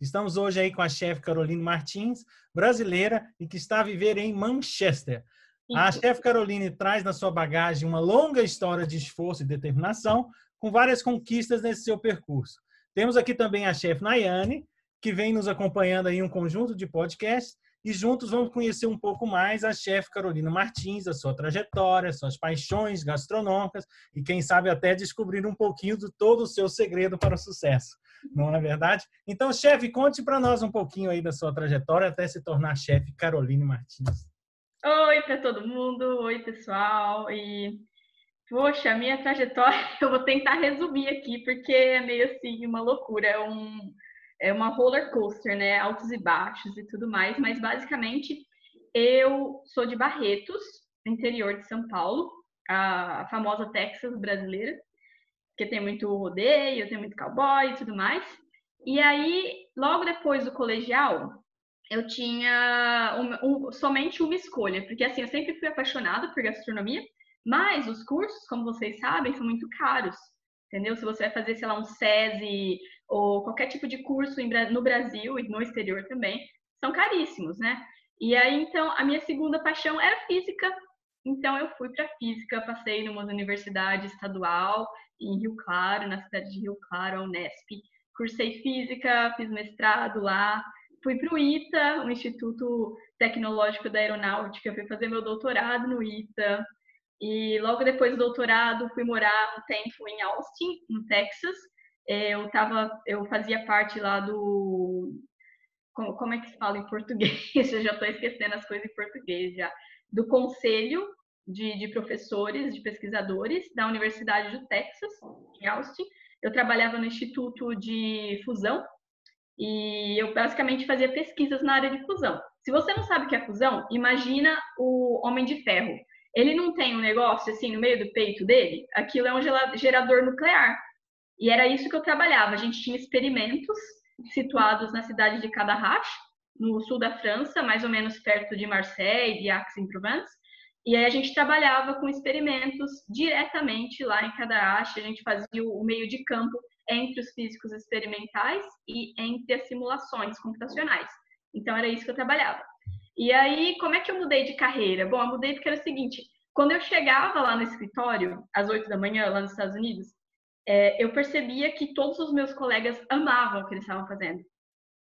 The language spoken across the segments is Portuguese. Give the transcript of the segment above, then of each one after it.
Estamos hoje aí com a chefe Caroline Martins, brasileira e que está a viver em Manchester. A chefe Caroline traz na sua bagagem uma longa história de esforço e determinação, com várias conquistas nesse seu percurso. Temos aqui também a chefe Nayane, que vem nos acompanhando aí em um conjunto de podcasts e juntos vamos conhecer um pouco mais a chefe Carolina Martins, a sua trajetória, suas paixões gastronômicas e quem sabe até descobrir um pouquinho de todo o seu segredo para o sucesso. Não é verdade? Então, chefe, conte para nós um pouquinho aí da sua trajetória até se tornar chefe Caroline Martins. Oi para todo mundo, oi pessoal e Poxa, a minha trajetória eu vou tentar resumir aqui porque é meio assim uma loucura, é um é uma roller coaster, né? Altos e baixos e tudo mais, mas basicamente eu sou de Barretos, interior de São Paulo, a famosa Texas brasileira, que tem muito rodeio, tem muito cowboy e tudo mais. E aí, logo depois do colegial, eu tinha um, somente uma escolha, porque assim, eu sempre fui apaixonada por gastronomia, mas os cursos, como vocês sabem, são muito caros entendeu? Se você vai fazer, sei lá, um SESI ou qualquer tipo de curso no Brasil e no exterior também, são caríssimos, né? E aí, então, a minha segunda paixão era física, então eu fui para física, passei numa universidade estadual em Rio Claro, na cidade de Rio Claro, a Unesp. Cursei física, fiz mestrado lá, fui para o ITA, o Instituto Tecnológico da Aeronáutica, fui fazer meu doutorado no ITA, e logo depois do doutorado, fui morar um tempo em Austin, no Texas. É, eu tava, eu fazia parte lá do como, como é que se fala em português? eu já estou esquecendo as coisas em português já. Do conselho de, de, professores, de pesquisadores da Universidade do Texas, em Austin. Eu trabalhava no Instituto de Fusão e eu basicamente fazia pesquisas na área de fusão. Se você não sabe o que é fusão, imagina o Homem de Ferro ele não tem um negócio assim no meio do peito dele, aquilo é um gerador nuclear. E era isso que eu trabalhava. A gente tinha experimentos situados na cidade de Cadarache, no sul da França, mais ou menos perto de Marseille, de Aix-en-Provence. E aí a gente trabalhava com experimentos diretamente lá em Cadarache, a gente fazia o meio de campo entre os físicos experimentais e entre as simulações computacionais. Então era isso que eu trabalhava. E aí, como é que eu mudei de carreira? Bom, eu mudei porque era o seguinte: quando eu chegava lá no escritório, às oito da manhã, lá nos Estados Unidos, é, eu percebia que todos os meus colegas amavam o que eles estavam fazendo.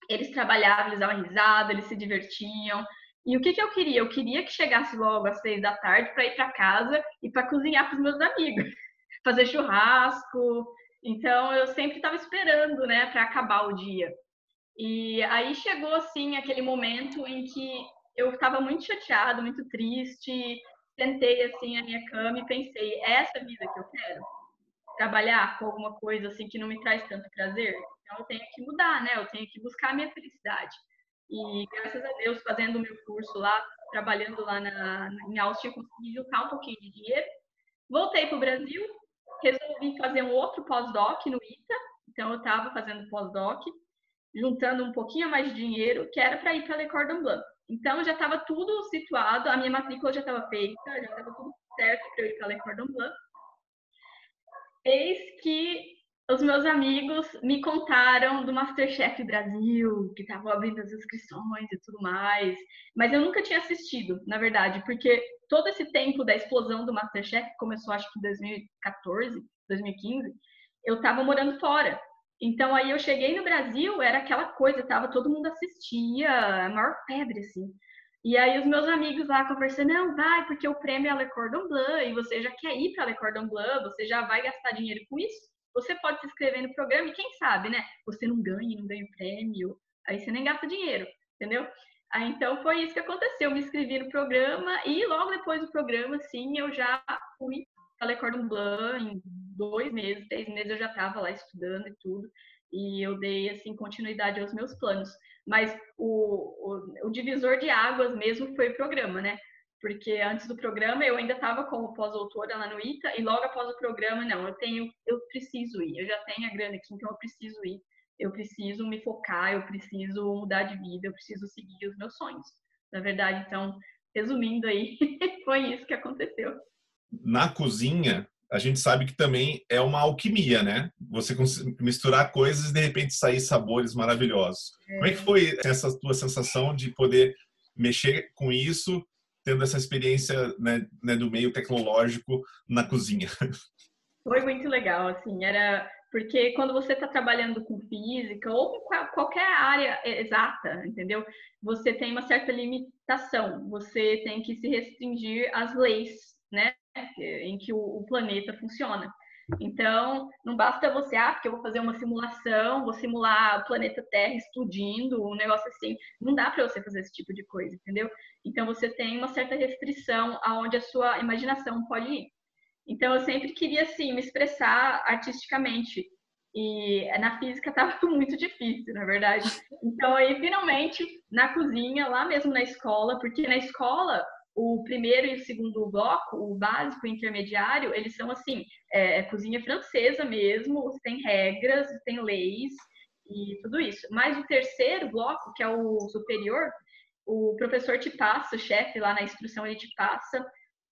Eles trabalhavam, eles davam risada, eles se divertiam. E o que, que eu queria? Eu queria que chegasse logo às seis da tarde para ir para casa e para cozinhar para os meus amigos, fazer churrasco. Então eu sempre estava esperando, né, para acabar o dia. E aí chegou assim aquele momento em que eu estava muito chateada, muito triste. Sentei assim na minha cama e pensei: é essa vida que eu quero? Trabalhar com alguma coisa assim que não me traz tanto prazer? Então eu tenho que mudar, né? Eu tenho que buscar a minha felicidade. E graças a Deus, fazendo o meu curso lá, trabalhando lá na, em Austin, eu consegui juntar um pouquinho de dinheiro. Voltei para o Brasil, resolvi fazer um outro pós-doc no ITA. Então eu estava fazendo pós-doc, juntando um pouquinho mais de dinheiro, que era para ir para Le Cordon Bleu. Então já estava tudo situado, a minha matrícula já estava feita, já estava tudo certo para eu ir para Le Cordon Bleu. Eis que os meus amigos me contaram do Masterchef Brasil, que estavam abrindo as inscrições e tudo mais. Mas eu nunca tinha assistido, na verdade, porque todo esse tempo da explosão do Masterchef, começou acho que em 2014, 2015, eu estava morando fora. Então aí eu cheguei no Brasil, era aquela coisa, tava todo mundo assistia, a maior febre assim. E aí os meus amigos lá conversando, não, vai, porque o prêmio é Le Cordon Bleu e você já quer ir para Le Cordon Bleu, você já vai gastar dinheiro com isso. Você pode se inscrever no programa e quem sabe, né? Você não ganha, não ganha prêmio, aí você nem gasta dinheiro, entendeu? Aí, então foi isso que aconteceu. Eu me inscrevi no programa e logo depois do programa, sim, eu já fui Le Cordon Bleu em dois meses, três meses eu já estava lá estudando e tudo. e eu dei assim continuidade aos meus planos. Mas o, o, o divisor de águas mesmo foi o programa, né? Porque antes do programa eu ainda estava como pós-doutora lá no ITA e logo após o programa, não, eu tenho, eu preciso ir, eu já tenho a grana aqui, então eu preciso ir, eu preciso me focar, eu preciso mudar de vida, eu preciso seguir os meus sonhos. Na verdade, então, resumindo aí, foi isso que aconteceu. Na cozinha, a gente sabe que também é uma alquimia, né? Você misturar coisas e de repente sair sabores maravilhosos. É. Como é que foi essa tua sensação de poder mexer com isso, tendo essa experiência né, né, do meio tecnológico na cozinha? Foi muito legal, assim, era porque quando você está trabalhando com física ou com qualquer área exata, entendeu? Você tem uma certa limitação, você tem que se restringir às leis, né? Em que o, planeta funciona. Então, não basta você, ah, porque eu vou fazer uma simulação, vou simular o planeta Terra explodindo, um negócio assim. Não dá para você fazer esse tipo de coisa, entendeu? Então, você tem uma certa restrição aonde a sua imaginação pode ir. Então, eu sempre queria, assim, me expressar artisticamente. E na física estava muito difícil, na verdade. Então, aí, finalmente, na cozinha, lá mesmo na escola, porque na escola o primeiro e o segundo bloco, o básico e o intermediário, eles são assim, é, é cozinha francesa mesmo, tem regras, tem leis e tudo isso. Mas o terceiro bloco, que é o superior, o professor te passa, o chefe lá na instrução, ele te passa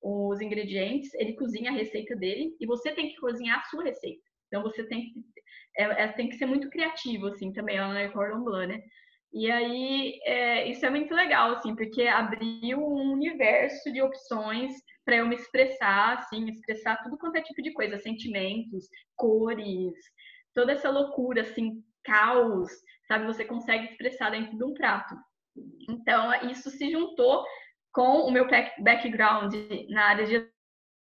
os ingredientes, ele cozinha a receita dele e você tem que cozinhar a sua receita. Então você tem que, é, é, tem que ser muito criativo, assim, também lá na Cordon Bleu, né? E aí, é, isso é muito legal, assim, porque abriu um universo de opções para eu me expressar, assim, expressar tudo quanto é tipo de coisa, sentimentos, cores, toda essa loucura, assim, caos, sabe? Você consegue expressar dentro de um prato. Então, isso se juntou com o meu background na área de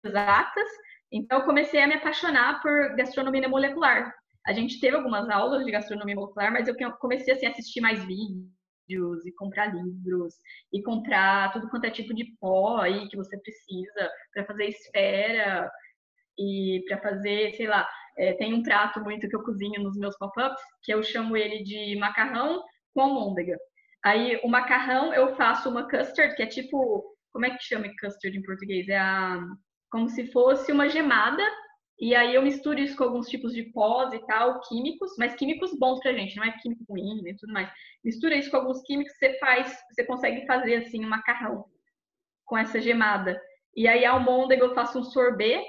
exatas, então eu comecei a me apaixonar por gastronomia molecular, a gente teve algumas aulas de gastronomia molecular, mas eu comecei assim, a assistir mais vídeos e comprar livros e comprar tudo quanto é tipo de pó aí que você precisa para fazer esfera e para fazer, sei lá, é, tem um prato muito que eu cozinho nos meus pop-ups que eu chamo ele de macarrão com almôndega. Aí o macarrão eu faço uma custard que é tipo, como é que chama custard em português? É a como se fosse uma gemada e aí eu misturo isso com alguns tipos de pós e tal, químicos, mas químicos bons pra gente, não é químico ruim e tudo mais. Mistura isso com alguns químicos, você faz, você consegue fazer assim um macarrão com essa gemada. E aí a almôndega eu faço um sorbet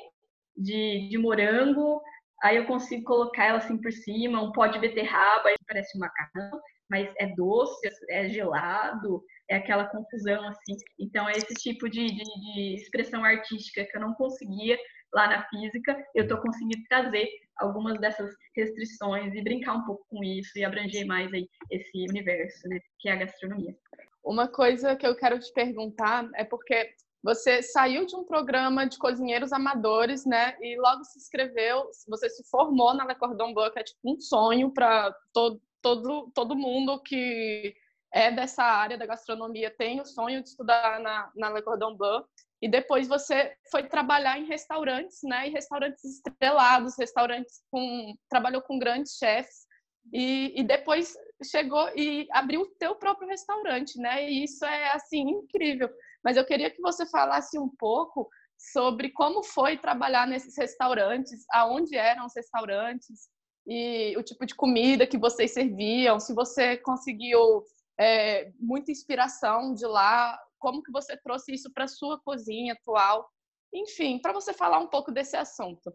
de, de morango, aí eu consigo colocar ela assim por cima, um pó de beterraba, parece um macarrão, mas é doce, é gelado, é aquela confusão assim. Então é esse tipo de, de, de expressão artística que eu não conseguia lá na física, eu estou conseguindo trazer algumas dessas restrições e brincar um pouco com isso e abranger mais aí esse universo, né, que é a gastronomia. Uma coisa que eu quero te perguntar é porque você saiu de um programa de cozinheiros amadores, né? E logo se inscreveu, você se formou na Le Cordon Bleu, que é tipo um sonho para todo, todo, todo mundo que é dessa área da gastronomia, tem o sonho de estudar na, na Le Cordon Bleu. E depois você foi trabalhar em restaurantes, né? E restaurantes estrelados, restaurantes com trabalhou com grandes chefs e, e depois chegou e abriu o teu próprio restaurante, né? E isso é assim incrível. Mas eu queria que você falasse um pouco sobre como foi trabalhar nesses restaurantes, aonde eram os restaurantes e o tipo de comida que vocês serviam, se você conseguiu é, muita inspiração de lá, como que você trouxe isso para sua cozinha atual, enfim, para você falar um pouco desse assunto.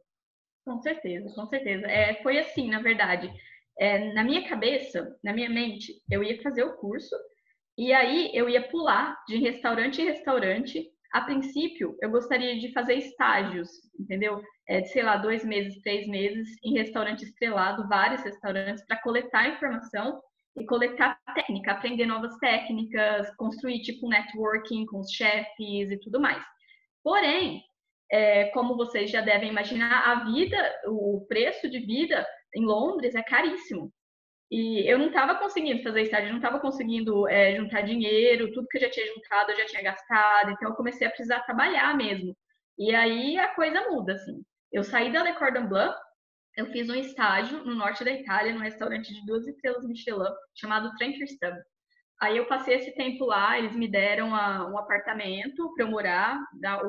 Com certeza, com certeza. É, foi assim, na verdade. É, na minha cabeça, na minha mente, eu ia fazer o curso e aí eu ia pular de restaurante em restaurante. A princípio, eu gostaria de fazer estágios, entendeu? É, de, sei lá, dois meses, três meses em restaurante estrelado, vários restaurantes, para coletar informação e coletar técnica, aprender novas técnicas, construir tipo networking com os chefes e tudo mais. Porém, é, como vocês já devem imaginar, a vida, o preço de vida em Londres é caríssimo. E eu não estava conseguindo fazer estágio, não estava conseguindo é, juntar dinheiro, tudo que eu já tinha juntado eu já tinha gastado, então eu comecei a precisar trabalhar mesmo. E aí a coisa muda, assim. Eu saí da Le Cordon Bleu, eu fiz um estágio no norte da Itália, num restaurante de duas estrelas Michelin, chamado Trenkerstub. Aí eu passei esse tempo lá, eles me deram a, um apartamento para eu morar,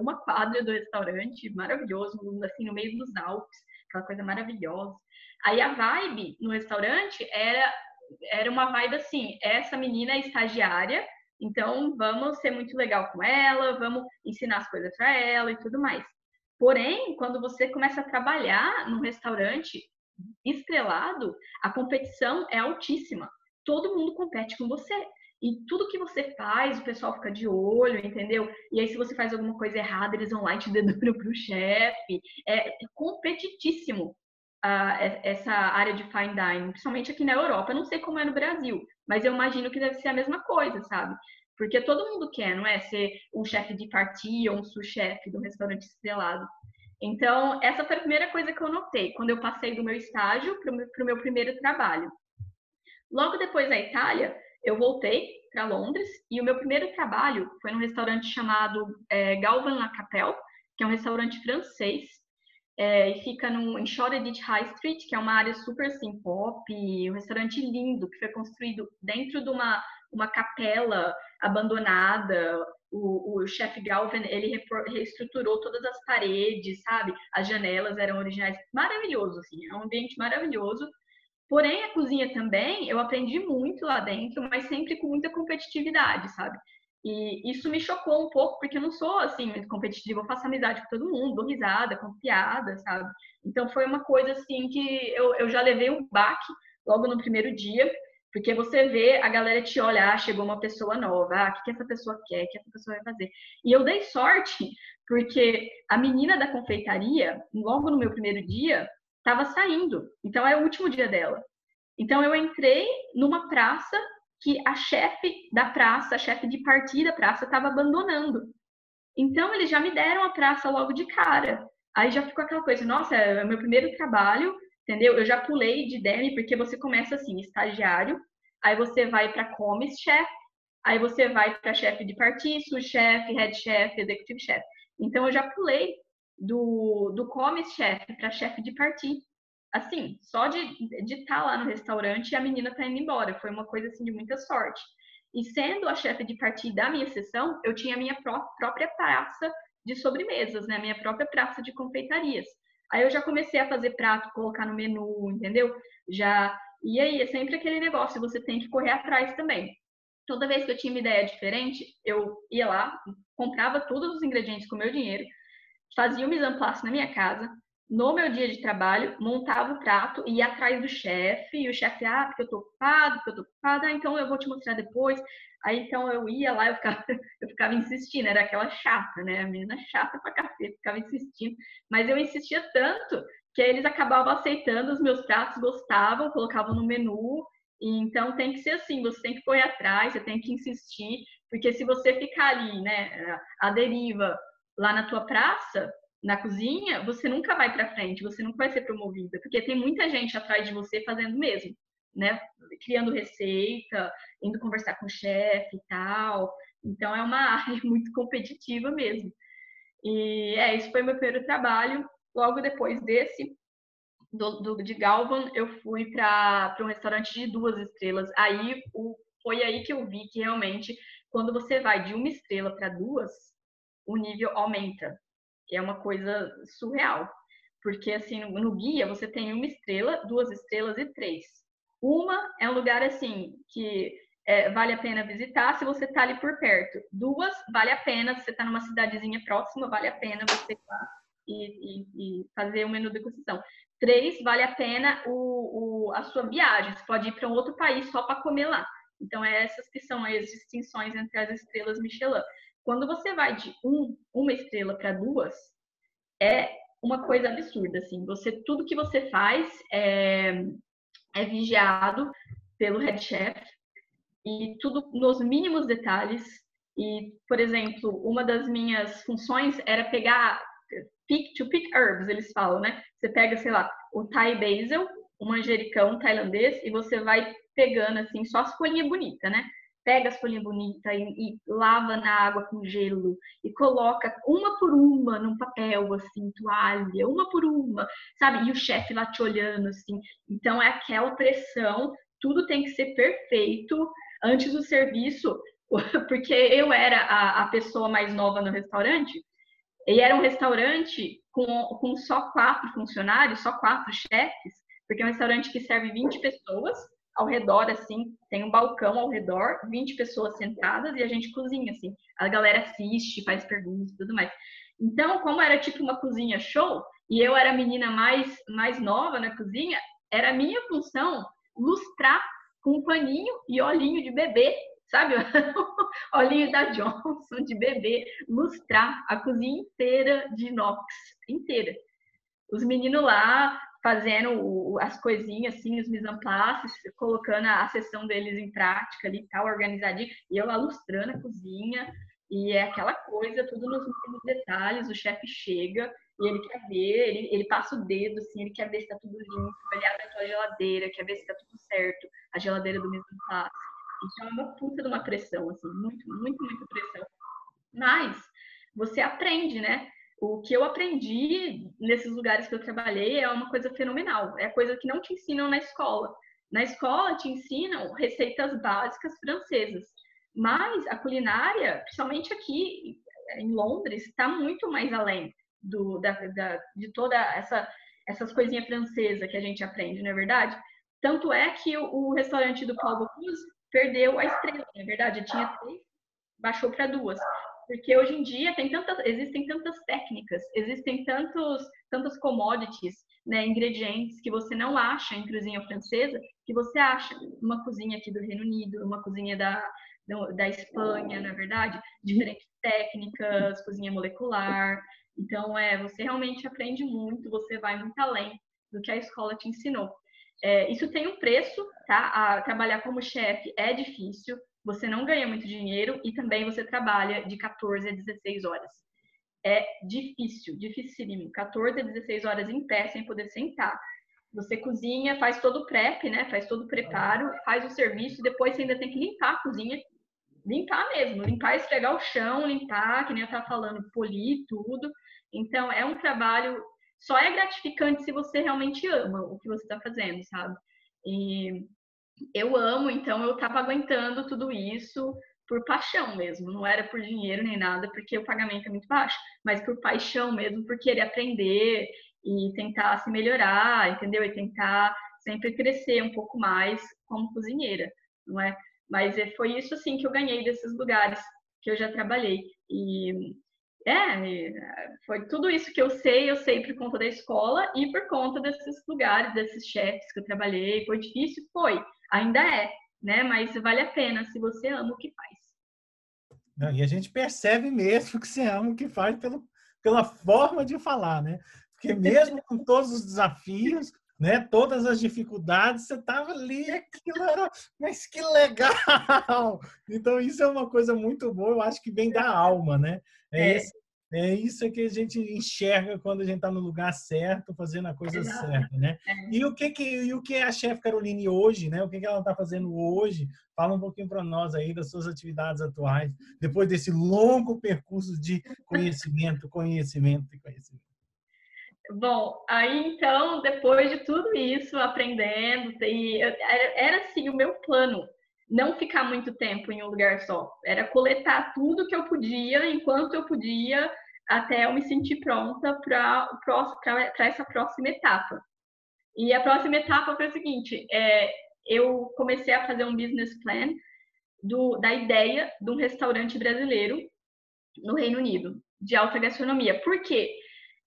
uma quadra do restaurante, maravilhoso, assim, no meio dos Alpes, aquela coisa maravilhosa. Aí a vibe no restaurante era, era uma vibe assim, essa menina é estagiária, então vamos ser muito legal com ela, vamos ensinar as coisas para ela e tudo mais. Porém, quando você começa a trabalhar num restaurante estrelado, a competição é altíssima. Todo mundo compete com você. E tudo que você faz, o pessoal fica de olho, entendeu? E aí, se você faz alguma coisa errada, eles vão lá e te dedurem pro chefe. É competitíssimo uh, essa área de fine dining, principalmente aqui na Europa. Eu não sei como é no Brasil, mas eu imagino que deve ser a mesma coisa, sabe? Porque todo mundo quer, não é? Ser um chefe de partia ou um sous-chefe um restaurante estrelado. Então, essa foi a primeira coisa que eu notei quando eu passei do meu estágio para o meu primeiro trabalho. Logo depois da Itália, eu voltei para Londres e o meu primeiro trabalho foi num restaurante chamado é, Galvan La Capelle, que é um restaurante francês é, e fica no, em Shoreditch High Street, que é uma área super assim, pop, um restaurante lindo que foi construído dentro de uma, uma capela abandonada. O, o chefe Galvin ele reestruturou todas as paredes, sabe? As janelas eram originais, maravilhoso assim, é um ambiente maravilhoso Porém, a cozinha também, eu aprendi muito lá dentro, mas sempre com muita competitividade, sabe? E isso me chocou um pouco, porque eu não sou, assim, muito competitiva. Eu faço amizade com todo mundo, dou risada, com piada, sabe? Então, foi uma coisa, assim, que eu, eu já levei um baque logo no primeiro dia, porque você vê a galera te olhar, ah, chegou uma pessoa nova, ah, o que, que essa pessoa quer, o que essa pessoa vai fazer. E eu dei sorte, porque a menina da confeitaria, logo no meu primeiro dia, estava saindo. Então é o último dia dela. Então eu entrei numa praça que a chefe da praça, a chefe de partida da praça, estava abandonando. Então eles já me deram a praça logo de cara. Aí já ficou aquela coisa, nossa, é o meu primeiro trabalho, entendeu? Eu já pulei de demi porque você começa assim, estagiário, aí você vai para comis chef, aí você vai para chefe de partido, sous-chefe, head chef, executive chef. Então eu já pulei do, do comes chefe para chefe de partir. Assim, só de estar tá lá no restaurante e a menina tá indo embora. Foi uma coisa assim de muita sorte. E sendo a chefe de partir da minha sessão, eu tinha a minha pró própria praça de sobremesas, né? Minha própria praça de confeitarias. Aí eu já comecei a fazer prato, colocar no menu, entendeu? Já. E aí, é sempre aquele negócio, você tem que correr atrás também. Toda vez que eu tinha uma ideia diferente, eu ia lá, comprava todos os ingredientes com meu dinheiro, fazia o mise na minha casa, no meu dia de trabalho, montava o prato, ia atrás do chefe, e o chefe, ah, porque eu tô ocupado, porque eu tô ocupada, ah, então eu vou te mostrar depois. Aí então eu ia lá, eu ficava, eu ficava insistindo, era aquela chata, né? A menina chata pra cacete, ficava insistindo. Mas eu insistia tanto que eles acabavam aceitando os meus pratos, gostavam, colocavam no menu. E, então tem que ser assim, você tem que correr atrás, você tem que insistir, porque se você ficar ali, né, a deriva lá na tua praça, na cozinha, você nunca vai para frente, você nunca vai ser promovida, porque tem muita gente atrás de você fazendo mesmo, né? Criando receita, indo conversar com o chefe e tal. Então é uma área muito competitiva mesmo. E é, esse foi meu primeiro trabalho. Logo depois desse, do, do de Galvan, eu fui para um restaurante de duas estrelas. Aí o, foi aí que eu vi que realmente, quando você vai de uma estrela para duas, o nível aumenta. É uma coisa surreal. Porque, assim, no, no guia você tem uma estrela, duas estrelas e três. Uma é um lugar, assim, que é, vale a pena visitar se você está ali por perto. Duas, vale a pena, se você está numa cidadezinha próxima, vale a pena você ir lá e, e, e fazer o menu de degustação. Três, vale a pena o, o, a sua viagem. Você pode ir para um outro país só para comer lá. Então, é essas que são as distinções entre as estrelas Michelin. Quando você vai de um, uma estrela para duas, é uma coisa absurda, assim. Você, tudo que você faz é, é vigiado pelo head chef e tudo nos mínimos detalhes. E, por exemplo, uma das minhas funções era pegar pick to pick herbs, eles falam, né? Você pega, sei lá, o Thai basil, o manjericão tailandês e você vai pegando assim só as folhinhas bonitas, né? Pega as folhinhas bonitas e, e, lava na água com gelo e coloca uma por uma num papel, assim, toalha, uma por uma, sabe? E o chefe lá te olhando, assim. Então é aquela pressão, tudo tem que ser perfeito antes do serviço, porque eu era a, a pessoa mais nova no restaurante, e era um restaurante com, com só quatro funcionários, só quatro chefes, porque é um restaurante que serve 20 pessoas, ao redor, assim, tem um balcão ao redor, 20 pessoas sentadas e a gente cozinha, assim. A galera assiste, faz perguntas e tudo mais. Então, como era tipo uma cozinha show, e eu era a menina mais, mais nova na cozinha, era minha função lustrar com um paninho e olhinho de bebê, sabe? olhinho da Johnson de bebê, lustrar a cozinha inteira de inox, inteira. Os meninos lá fazendo as coisinhas, assim, os place, colocando a sessão deles em prática ali, tal, organizadinho, e eu alustrando a cozinha, e é aquela coisa, tudo nos últimos detalhes, o chefe chega e ele quer ver, ele, ele passa o dedo, assim, ele quer ver se tá tudo limpo, olhar na tua geladeira, quer ver se tá tudo certo, a geladeira do mise en place. Isso é uma puta de uma pressão, assim, muito, muito, muito pressão. Mas você aprende, né? O que eu aprendi nesses lugares que eu trabalhei é uma coisa fenomenal. É coisa que não te ensinam na escola. Na escola te ensinam receitas básicas francesas, mas a culinária, principalmente aqui em Londres, está muito mais além do, da, da, de toda essa essas coisinhas francesas que a gente aprende, não é verdade? Tanto é que o, o restaurante do Paulo Cruz perdeu a estrela, não é verdade? Tinha três, baixou para duas porque hoje em dia tem tantas, existem tantas técnicas, existem tantos, tantas commodities, né, ingredientes que você não acha em cozinha francesa, que você acha uma cozinha aqui do Reino Unido, uma cozinha da, da Espanha, na é verdade, diferentes técnicas, cozinha molecular. Então, é, você realmente aprende muito, você vai muito além do que a escola te ensinou. É, isso tem um preço, tá? A, trabalhar como chefe é difícil, você não ganha muito dinheiro e também você trabalha de 14 a 16 horas. É difícil, dificílimo. 14 a 16 horas em pé sem poder sentar. Você cozinha, faz todo o prep, né? Faz todo o preparo, faz o serviço, depois você ainda tem que limpar a cozinha. Limpar mesmo, limpar, esfregar o chão, limpar, que nem eu estava falando, polir tudo. Então, é um trabalho, só é gratificante se você realmente ama o que você está fazendo, sabe? E eu amo, então eu estava aguentando tudo isso por paixão mesmo, não era por dinheiro nem nada, porque o pagamento é muito baixo, mas por paixão mesmo, por querer aprender e tentar se melhorar, entendeu? E tentar sempre crescer um pouco mais como cozinheira, não é? Mas é, foi isso assim que eu ganhei desses lugares que eu já trabalhei. E é, foi tudo isso que eu sei, eu sei por conta da escola e por conta desses lugares, desses chefes que eu trabalhei. Foi difícil? Foi ainda é, né? Mas vale a pena se você ama o que faz. Não, e a gente percebe mesmo que você ama o que faz pelo, pela forma de falar, né? Porque mesmo com todos os desafios, né, todas as dificuldades, você estava ali, aquilo era, mas que legal! Então isso é uma coisa muito boa, eu acho que vem da alma, né? É, é. esse é isso que a gente enxerga quando a gente está no lugar certo, fazendo a coisa Exato. certa, né? É. E o que que e o que é a chefe Caroline hoje, né? O que que ela está fazendo hoje? Fala um pouquinho para nós aí das suas atividades atuais, depois desse longo percurso de conhecimento, conhecimento e conhecimento. Bom, aí então, depois de tudo isso, aprendendo, e era assim o meu plano, não ficar muito tempo em um lugar só. Era coletar tudo que eu podia, enquanto eu podia, até eu me sentir pronta para essa próxima etapa. E a próxima etapa foi o seguinte: é, eu comecei a fazer um business plan do, da ideia de um restaurante brasileiro no Reino Unido, de alta gastronomia. Por quê?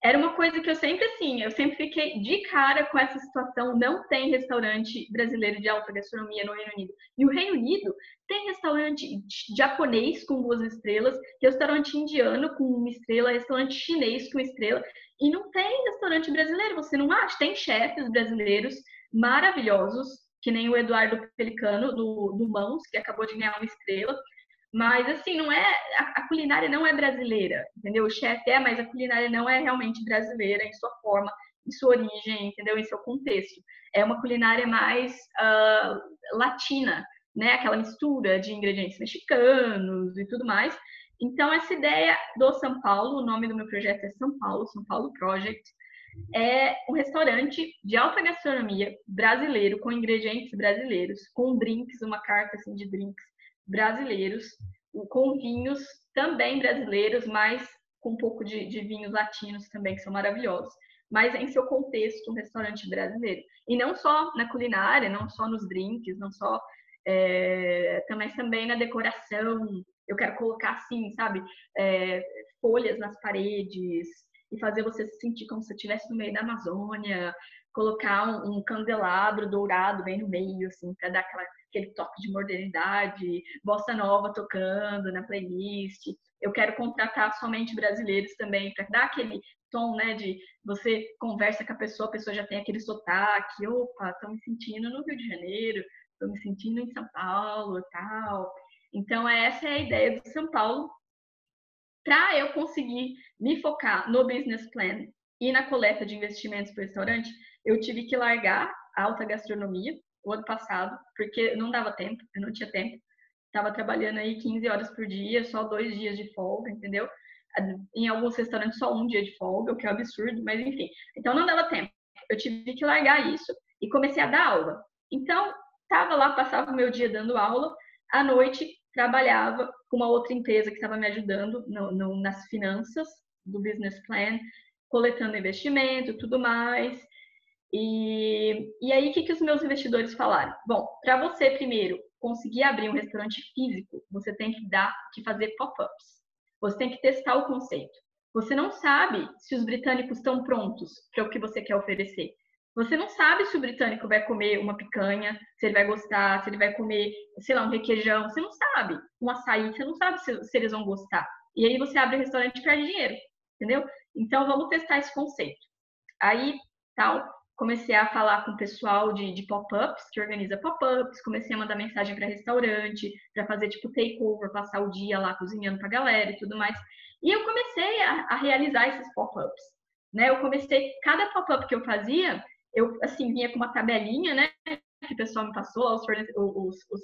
Era uma coisa que eu sempre, assim, eu sempre fiquei de cara com essa situação. Não tem restaurante brasileiro de alta gastronomia no Reino Unido. E o Reino Unido tem restaurante japonês com duas estrelas, restaurante indiano com uma estrela, restaurante chinês com estrela. E não tem restaurante brasileiro, você não acha? Tem chefes brasileiros maravilhosos, que nem o Eduardo Pelicano, do, do Mãos, que acabou de ganhar uma estrela. Mas, assim, não é. A, culinária não é brasileira, entendeu? O chefe é, mas a culinária não é realmente brasileira em sua forma, em sua origem, entendeu? Em seu contexto. É uma culinária mais uh, latina, né? Aquela mistura de ingredientes mexicanos e tudo mais. Então, essa ideia do São Paulo, o nome do meu projeto é São Paulo, São Paulo Project, é um restaurante de alta gastronomia brasileiro, com ingredientes brasileiros, com drinks, uma carta assim, de drinks brasileiros, com vinhos também brasileiros, mas com um pouco de, de vinhos latinos também, que são maravilhosos. Mas em seu contexto, um restaurante brasileiro. E não só na culinária, não só nos drinks, não só. É, mas também na decoração. Eu quero colocar assim, sabe? É, folhas nas paredes, e fazer você se sentir como se estivesse no meio da Amazônia, colocar um, um candelabro dourado bem no meio, assim, para dar aquela, aquele toque de modernidade, bossa nova tocando na playlist. Eu quero contratar somente brasileiros também para dar aquele tom, né, de você conversa com a pessoa, a pessoa já tem aquele sotaque, opa, estou me sentindo no Rio de Janeiro, estou me sentindo em São Paulo, tal. Então essa é a ideia do São Paulo para eu conseguir me focar no business plan e na coleta de investimentos para o restaurante, eu tive que largar a alta gastronomia o ano passado, porque não dava tempo, eu não tinha tempo. Estava trabalhando aí 15 horas por dia, só dois dias de folga, entendeu? Em alguns restaurantes só um dia de folga, o que é um absurdo, mas enfim. Então não dava tempo. Eu tive que largar isso e comecei a dar aula. Então, estava lá, passava o meu dia dando aula. À noite, trabalhava com uma outra empresa que estava me ajudando no, no, nas finanças do business plan, coletando investimento, tudo mais. E, e aí, o que, que os meus investidores falaram? Bom, para você, primeiro, conseguir abrir um restaurante físico, você tem que dar, que fazer pop-ups. Você tem que testar o conceito. Você não sabe se os britânicos estão prontos para o que você quer oferecer. Você não sabe se o britânico vai comer uma picanha, se ele vai gostar, se ele vai comer, sei lá, um requeijão. Você não sabe. Um açaí, você não sabe se, se eles vão gostar. E aí você abre o restaurante e perde dinheiro, entendeu? Então vamos testar esse conceito. Aí, tal, comecei a falar com o pessoal de, de pop-ups, que organiza pop-ups, comecei a mandar mensagem para restaurante, para fazer tipo takeover, passar o dia lá cozinhando para galera e tudo mais. E eu comecei a, a realizar esses pop-ups. Né? Eu comecei, cada pop-up que eu fazia, eu, assim, vinha com uma tabelinha, né? Que o pessoal me passou, os, os, os,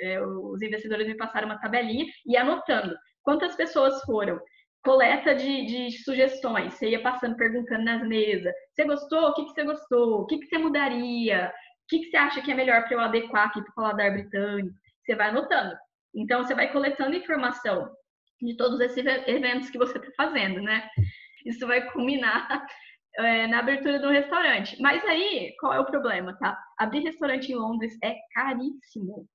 é, os investidores me passaram uma tabelinha e anotando quantas pessoas foram. Coleta de, de sugestões, você ia passando, perguntando nas mesas. Você gostou? O que, que você gostou? O que, que você mudaria? O que, que você acha que é melhor para eu adequar aqui para o paladar britânico? Você vai anotando. Então, você vai coletando informação de todos esses eventos que você está fazendo, né? Isso vai culminar é, na abertura do restaurante. Mas aí, qual é o problema, tá? Abrir restaurante em Londres é caríssimo.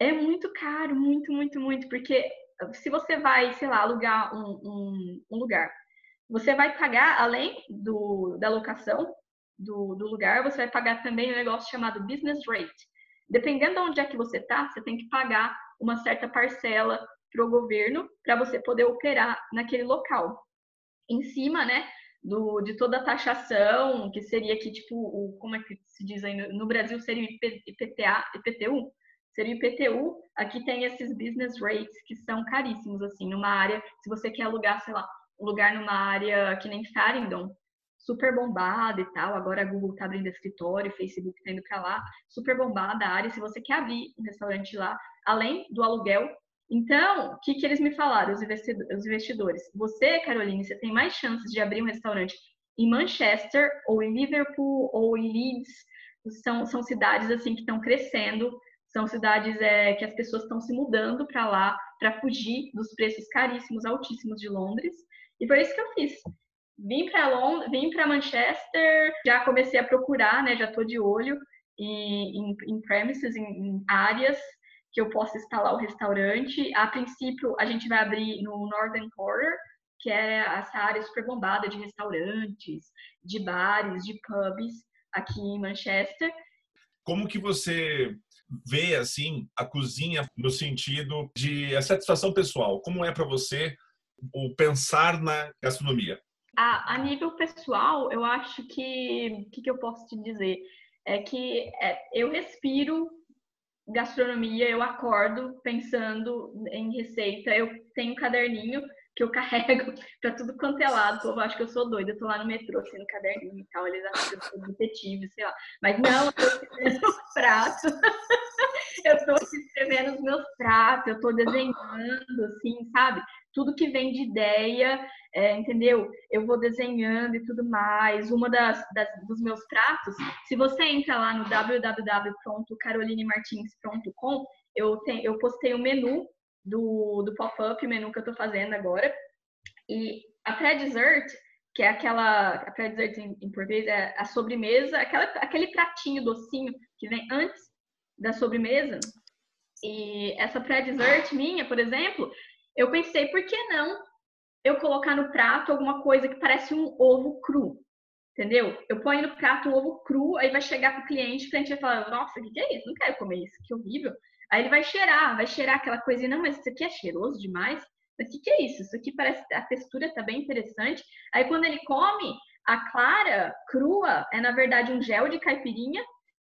É muito caro, muito, muito, muito, porque se você vai, sei lá, alugar um, um, um lugar, você vai pagar, além do, da locação do, do lugar, você vai pagar também um negócio chamado business rate. Dependendo de onde é que você tá, você tem que pagar uma certa parcela para o governo para você poder operar naquele local. Em cima, né, do, de toda a taxação, que seria aqui, tipo, o, como é que se diz aí, no Brasil seria o IPTA, IPTU, seria o IPTU, aqui tem esses business rates que são caríssimos, assim, numa área, se você quer alugar, sei lá, um lugar numa área que nem Farringdon, super bombada e tal, agora a Google tá abrindo escritório, Facebook tá indo para lá, super bombada a área, se você quer abrir um restaurante lá, além do aluguel, então, o que, que eles me falaram, os investidores? Você, Caroline, você tem mais chances de abrir um restaurante em Manchester, ou em Liverpool, ou em Leeds. São, são cidades assim que estão crescendo, são cidades é, que as pessoas estão se mudando para lá para fugir dos preços caríssimos, altíssimos de Londres. E foi isso que eu fiz. Vim para Londres, vim para Manchester, já comecei a procurar, né? Já estou de olho em, em, em premises, em, em áreas que eu possa instalar o restaurante. A princípio, a gente vai abrir no Northern Quarter, que é essa área super bombada de restaurantes, de bares, de pubs aqui em Manchester. Como que você vê assim a cozinha no sentido de a satisfação pessoal? Como é para você o pensar na gastronomia? A, a nível pessoal, eu acho que o que, que, eu posso te dizer é que é, eu respiro gastronomia, eu acordo pensando em receita. Eu tenho um caderninho que eu carrego para tudo quanto é lado. O povo acha que eu sou doida, eu tô lá no metrô, assim, no caderninho e tal. Eles acham que eu sou detetive, sei lá. Mas não, eu tô escrevendo prato. eu tô escrevendo os meus pratos, eu estou desenhando, assim, sabe? Tudo que vem de ideia, é, entendeu? Eu vou desenhando e tudo mais. Uma das, das, dos meus pratos, se você entra lá no www.carolinemartins.com, eu, tenho, eu postei o um menu do, do pop-up, o menu que eu estou fazendo agora. E a pré-dessert, que é aquela. A pré-dessert em, em, português é a sobremesa, aquela, aquele pratinho docinho que vem antes da sobremesa. E essa pré-dessert minha, por exemplo, eu pensei, por que não eu colocar no prato alguma coisa que parece um ovo cru? Entendeu? Eu ponho no prato um ovo cru, aí vai chegar pro cliente, o cliente vai falar, nossa, o que, que é isso? Não quero comer isso, que horrível. Aí ele vai cheirar, vai cheirar aquela coisinha, não, mas isso aqui é cheiroso demais. Mas o que, que é isso? Isso aqui parece, a textura tá bem interessante. Aí quando ele come, a clara crua é na verdade um gel de caipirinha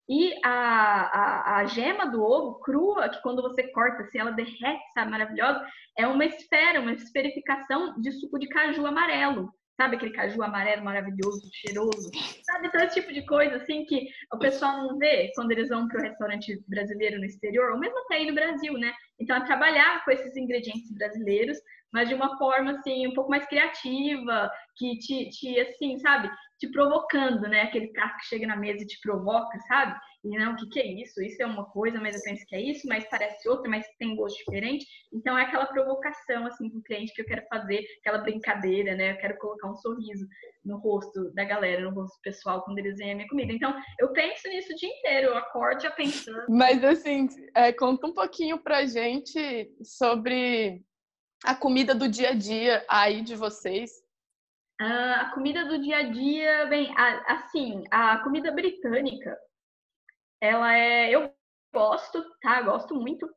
e a, a, a, gema do ovo crua, que quando você corta, assim, ela derrete, sabe, maravilhosa, é uma esfera, uma esferificação de suco de caju amarelo. Sabe aquele caju amarelo maravilhoso, cheiroso? Sabe, esse tipo de coisa, assim, que o pessoal não vê quando eles vão para o restaurante brasileiro no exterior, ou mesmo até aí no Brasil, né? Então, é trabalhar com esses ingredientes brasileiros, mas de uma forma, assim, um pouco mais criativa, que te, te assim, sabe? Te provocando, né? Aquele prato que chega na mesa e te provoca, sabe? E não, o que, que é isso? Isso é uma coisa, mas eu penso que é isso, mas parece outra, mas tem gosto diferente. Então é aquela provocação assim com o cliente que eu quero fazer, aquela brincadeira, né? Eu quero colocar um sorriso no rosto da galera, no rosto pessoal quando eles veem a minha comida. Então eu penso nisso o dia inteiro, eu acordo já pensando. Mas assim, é, conta um pouquinho pra gente sobre a comida do dia a dia aí de vocês. Uh, a comida do dia a dia, bem, a, assim, a comida britânica, ela é. Eu gosto, tá? Gosto muito.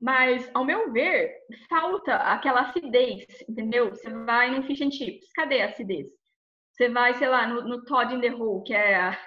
Mas, ao meu ver, falta aquela acidez, entendeu? Você vai num fish and chips, cadê a acidez? Você vai, sei lá, no, no Todd in the Hole, que é a,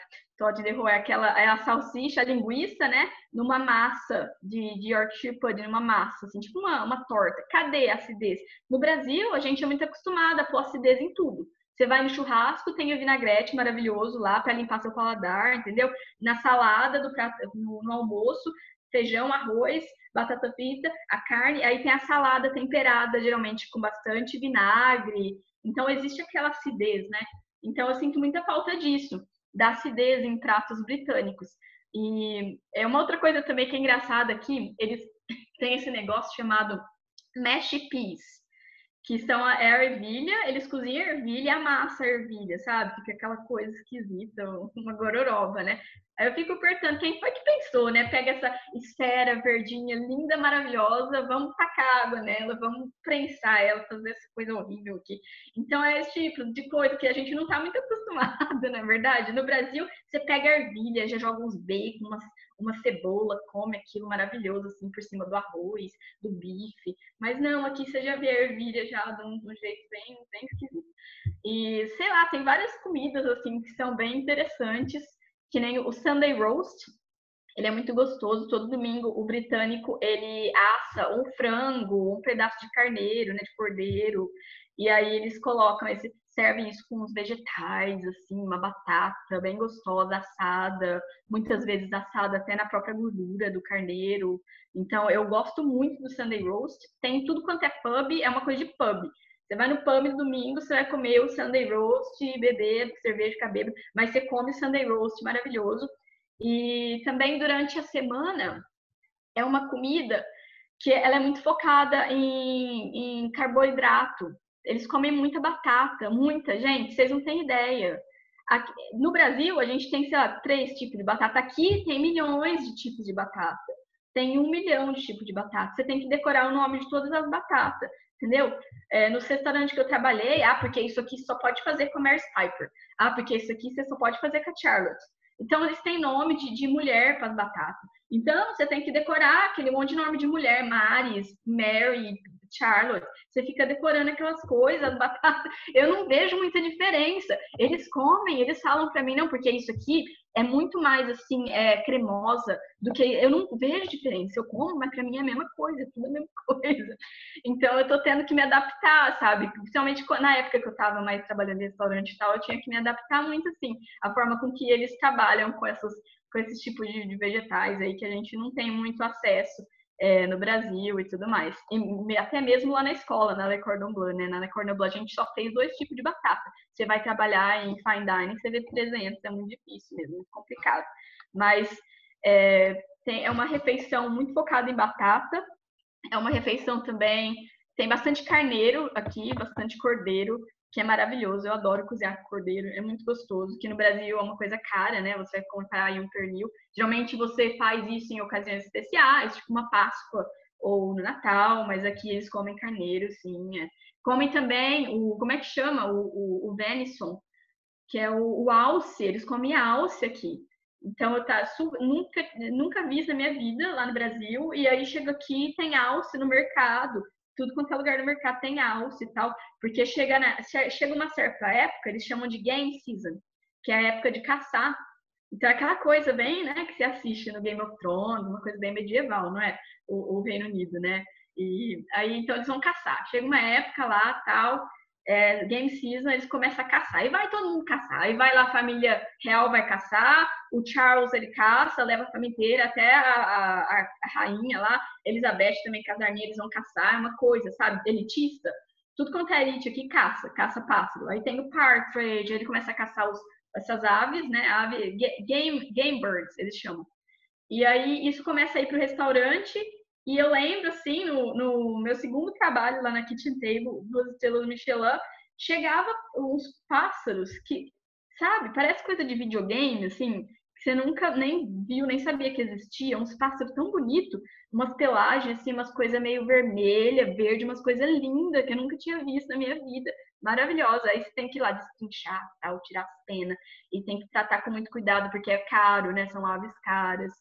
Todd in the Hole é aquela, é a salsicha, a linguiça, né? Numa massa de, de Yorkshire pudding, numa massa, assim, tipo uma, uma torta. Cadê a acidez? No Brasil, a gente é muito acostumada a pôr acidez em tudo. Você vai no churrasco, tem o vinagrete maravilhoso lá para limpar seu paladar, entendeu? Na salada do prato, no, almoço, feijão, arroz, batata frita, a carne, aí tem a salada temperada, geralmente com bastante vinagre. Então existe aquela acidez, né? Então eu sinto muita falta disso, da acidez em pratos britânicos. E é uma outra coisa também que é engraçada aqui, eles têm esse negócio chamado mash peas que são a, é a ervilha, eles cozinham a ervilha e amassam a ervilha, sabe? Fica aquela coisa esquisita, uma gororoba, né? Aí eu fico perguntando, quem foi que pensou, né? Pega essa esfera verdinha, linda, maravilhosa, vamos tacar água nela, vamos prensar ela, fazer essa coisa horrível aqui. Então é esse tipo de coisa que a gente não tá muito acostumado, na é verdade. No Brasil, você pega ervilha, já joga uns bacon, umas, uma cebola, come aquilo maravilhoso, assim, por cima do arroz, do bife. Mas não, aqui você já vê a ervilha já de um, de um jeito bem, bem esquisito. E, sei lá, tem várias comidas, assim, que são bem interessantes, que nem o Sunday Roast, ele é muito gostoso. Todo domingo o britânico ele assa um frango, um pedaço de carneiro, né, de cordeiro, e aí eles colocam esse servem isso com os vegetais, assim, uma batata bem gostosa, assada, muitas vezes assada até na própria gordura do carneiro. Então, eu gosto muito do Sunday Roast. Tem tudo quanto é pub, é uma coisa de pub. Você vai no pub no domingo, você vai comer o Sunday Roast, beber cerveja, ficar bêbado, mas você come Sunday Roast maravilhoso. E também durante a semana, é uma comida que ela é muito focada em, em carboidrato. Eles comem muita batata, muita, gente, vocês não têm ideia. Aqui, no Brasil, a gente tem, sei lá, três tipos de batata. Aqui tem milhões de tipos de batata. Tem um milhão de tipos de batata. Você tem que decorar o nome de todas as batatas, entendeu? É, no restaurante que eu trabalhei, ah, porque isso aqui só pode fazer com a Mary Piper. Ah, porque isso aqui você só pode fazer com a Charlotte. Então, eles têm nome de, de mulher para as batatas. Então, você tem que decorar aquele monte de nome de mulher, Maris, Mary, Charlotte, você fica decorando aquelas coisas, batata. Eu não vejo muita diferença. Eles comem, eles falam para mim, não, porque isso aqui é muito mais assim, é, cremosa do que. Eu não vejo diferença. Eu como, mas para mim é a mesma coisa, tudo a mesma coisa. Então eu tô tendo que me adaptar, sabe? Principalmente na época que eu tava mais trabalhando em restaurante e tal, eu tinha que me adaptar muito assim, a forma com que eles trabalham com essas com esses tipos de vegetais aí que a gente não tem muito acesso é, no Brasil e tudo mais. E até mesmo lá na escola, na Le Cordon Bleu, né? Na Le Cordon Bleu a gente só fez dois tipos de batata. Você vai trabalhar em fine dining, você vê 300, é muito difícil mesmo, muito complicado. Mas é, tem, é uma refeição muito focada em batata, é uma refeição também, tem bastante carneiro aqui, bastante cordeiro, que é maravilhoso. Eu adoro cozinhar cordeiro, é muito gostoso. Que no Brasil é uma coisa cara, né? Você vai comprar aí um pernil. Geralmente você faz isso em ocasiões especiais, tipo uma Páscoa ou no Natal, mas aqui eles comem carneiro, sim. É. Comem também o, como é que chama? O, o, o venison, que é o, o alce. Eles comem alce aqui. Então eu tá, nunca, nunca vi isso na minha vida lá no Brasil. E aí chego aqui tem alce no mercado tudo quanto é lugar do mercado tem alce e tal, porque chega, na, chega uma certa época, eles chamam de game season, que é a época de caçar. Então é aquela coisa bem, né, que se assiste no Game of Thrones, uma coisa bem medieval, não é? O, o Reino Unido, né? E aí então eles vão caçar. Chega uma época lá, tal, é, game season, eles começam a caçar. E vai todo mundo caçar. Aí vai lá a família real vai caçar, o Charles ele caça, leva a família inteira, até a, a, a rainha lá, Elizabeth também, casarninha, eles vão caçar, é uma coisa, sabe, elitista. Tudo quanto é elite aqui caça, caça pássaro. Aí tem o partridge, ele começa a caçar os, essas aves, né, ave, game, game birds, eles chamam. E aí isso começa a ir para o restaurante e eu lembro, assim, no, no, meu segundo trabalho lá na Kitchen Table, duas estrelas Michelin, chegava uns pássaros que, sabe, parece coisa de videogame, assim, você nunca nem viu, nem sabia que existia, uns pássaros tão bonitos, umas pelagens, assim, umas coisas meio vermelha, verde, umas coisas lindas que eu nunca tinha visto na minha vida. Maravilhosa. Aí você tem que ir lá destrinchar, tal, tirar as penas, e tem que tratar com muito cuidado, porque é caro, né? São aves caras.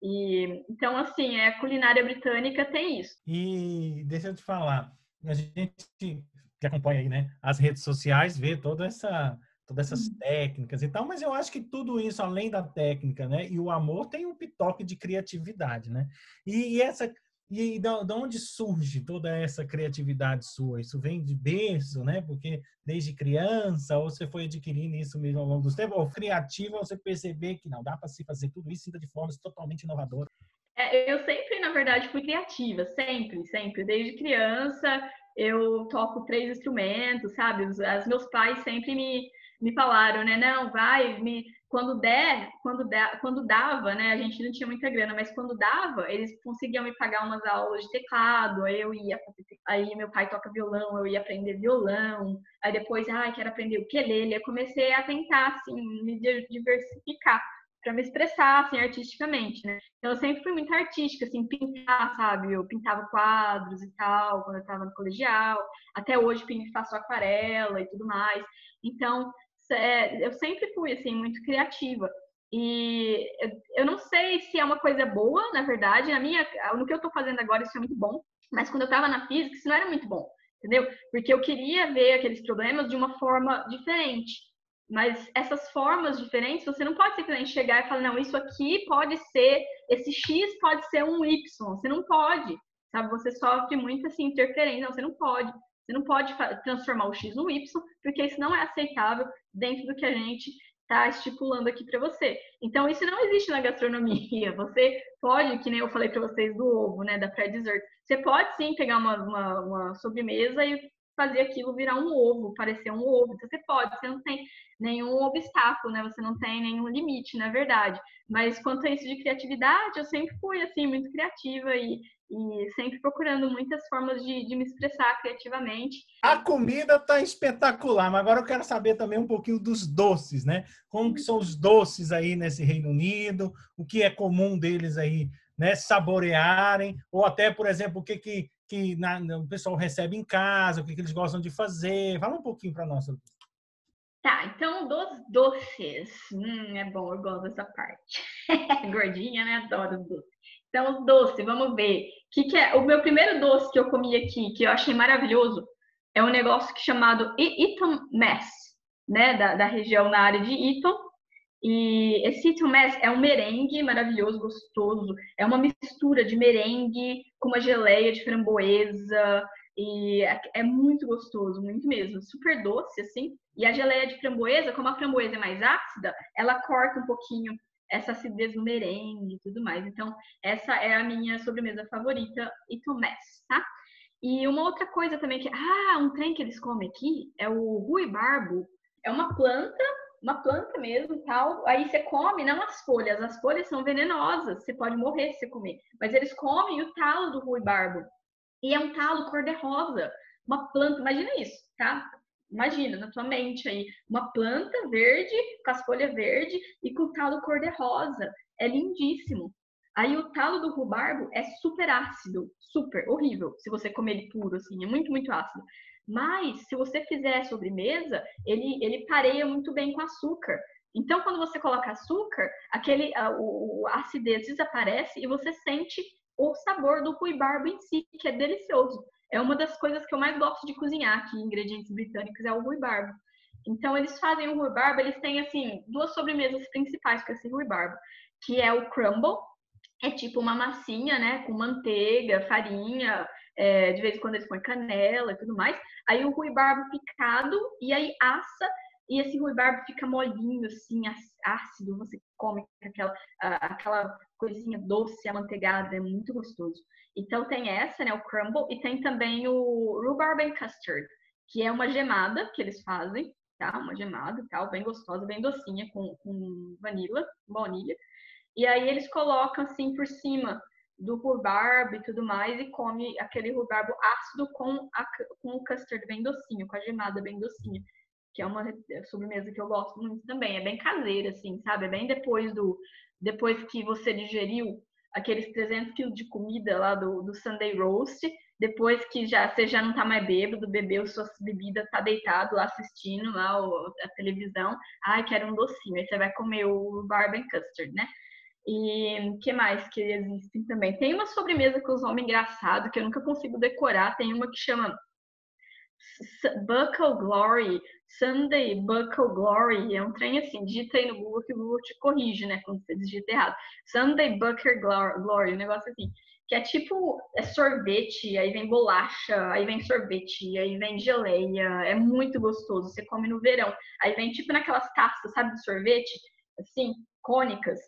E, então, assim, a culinária britânica tem isso. E deixa eu te falar, a gente que acompanha aí, né, as redes sociais vê toda essa todas essas uhum. técnicas e tal, mas eu acho que tudo isso, além da técnica, né, e o amor, tem um pitoque de criatividade, né? E, e essa e de onde surge toda essa criatividade sua? Isso vem de berço, né? Porque desde criança, ou você foi adquirindo isso mesmo ao longo dos tempos, ou criativa, você perceber que não dá para se fazer tudo isso ainda de forma totalmente inovadora. É, eu sempre, na verdade, fui criativa, sempre, sempre. Desde criança, eu toco três instrumentos, sabe? Os, os meus pais sempre me, me falaram, né? Não, vai, me quando der, quando, der, quando dava, né? A gente não tinha muita grana, mas quando dava, eles conseguiam me pagar umas aulas de teclado, aí eu ia aí meu pai toca violão, eu ia aprender violão, aí depois, ai, ah, quero aprender o ukulele, eu comecei a tentar, assim, me diversificar para me expressar, assim, artisticamente, né? Então, eu sempre fui muito artística, assim, pintar, sabe? Eu pintava quadros e tal, quando eu estava no colegial, até hoje faço aquarela e tudo mais. Então, eu sempre fui assim muito criativa. E eu não sei se é uma coisa boa, na verdade, na minha, no que eu estou fazendo agora isso é muito bom, mas quando eu estava na física isso não era muito bom, entendeu? Porque eu queria ver aqueles problemas de uma forma diferente. Mas essas formas diferentes, você não pode simplesmente chegar e falar, não, isso aqui pode ser, esse X pode ser um Y. Você não pode, sabe? Você sofre muito assim, interferência. Não, você não pode. Você não pode transformar o X no Y, porque isso não é aceitável dentro do que a gente está estipulando aqui para você. Então, isso não existe na gastronomia. Você pode, que nem eu falei para vocês do ovo, né, da pré-dessert, você pode sim pegar uma, uma, uma, sobremesa e fazer aquilo virar um ovo, parecer um ovo. Então, você pode, você não tem nenhum obstáculo, né? Você não tem nenhum limite, na verdade. Mas quanto a isso de criatividade, eu sempre fui, assim, muito criativa e e sempre procurando muitas formas de, de me expressar criativamente. A comida tá espetacular, mas agora eu quero saber também um pouquinho dos doces, né? Como que são os doces aí nesse Reino Unido? O que é comum deles aí, né? Saborearem ou até, por exemplo, o que que, que na, o pessoal recebe em casa, o que, que eles gostam de fazer? Fala um pouquinho para nós. Tá, então dos doces, hum, é bom, eu gosto dessa parte. Gordinha, né? Adoro doce. Então, os doces, vamos ver. Que que é? O meu primeiro doce que eu comi aqui, que eu achei maravilhoso, é um negócio que é chamado Eton Mess, né? Da, da região na área de Eton. E esse Eton Mess é um merengue maravilhoso, gostoso. É uma mistura de merengue com uma geleia de framboesa. E é, é muito gostoso, muito mesmo. Super doce, assim. E a geleia de framboesa, como a framboesa é mais ácida, ela corta um pouquinho essa acidez no merengue e tudo mais. Então, essa é a minha sobremesa favorita e tomés, tá? E uma outra coisa também que, ah, um trem que eles comem aqui é o ruibarbo. É uma planta, uma planta mesmo, tal. Aí você come não as folhas, as folhas são venenosas, você pode morrer se comer. Mas eles comem o talo do ruibarbo. E é um talo cor-de-rosa, uma planta, imagina isso, tá? Imagina na tua mente aí, uma planta verde, com as folhas verdes e com o talo cor-de-rosa. É lindíssimo. Aí o talo do rubarbo é super ácido, super horrível, se você comer ele puro, assim, é muito, muito ácido. Mas, se você fizer sobremesa, ele, ele pareia muito bem com açúcar. Então, quando você coloca açúcar, aquele, a, o, a acidez desaparece e você sente o sabor do ruibarbo em si, que é delicioso. É uma das coisas que eu mais gosto de cozinhar aqui, ingredientes britânicos, é o ruibarbo. Então, eles fazem o ruibarbo, eles têm, assim, duas sobremesas principais com esse ruibarbo, que é o crumble, é tipo uma massinha, né, com manteiga, farinha, é, de vez em quando eles põem canela e tudo mais. Aí o ruibarbo picado, e aí assa, e esse ruibarbo fica molinho, assim, ácido, você come aquela, aquela coisinha doce, amanteigada, é muito gostoso. Então tem essa, né, o crumble, e tem também o rhubarb and custard, que é uma gemada que eles fazem, tá? Uma gemada e tal, bem gostosa, bem docinha, com, com vanila, baunilha. E aí eles colocam assim por cima do rhubarb e tudo mais e come aquele rhubarbo ácido com, a, com o custard bem docinho, com a gemada bem docinha, que é uma sobremesa que eu gosto muito também. É bem caseira, assim, sabe? É bem depois do depois que você digeriu aqueles 300 quilos de comida lá do, do Sunday Roast, depois que já você já não tá mais bêbado, bebeu suas bebidas, tá deitado lá assistindo lá o, a televisão, ai, quero um docinho, aí você vai comer o barbecue custard, né? E que mais que existem também? Tem uma sobremesa com os nomes engraçados que eu nunca consigo decorar, tem uma que chama Buckle Glory, Sunday Buckle Glory, é um trem assim, digita aí no Google que o Google te corrige, né, quando você digita errado. Sunday Buckle Glory, um negócio assim, que é tipo, é sorvete, aí vem bolacha, aí vem sorvete, aí vem geleia, é muito gostoso, você come no verão. Aí vem tipo naquelas taças, sabe, de sorvete, assim, cônicas,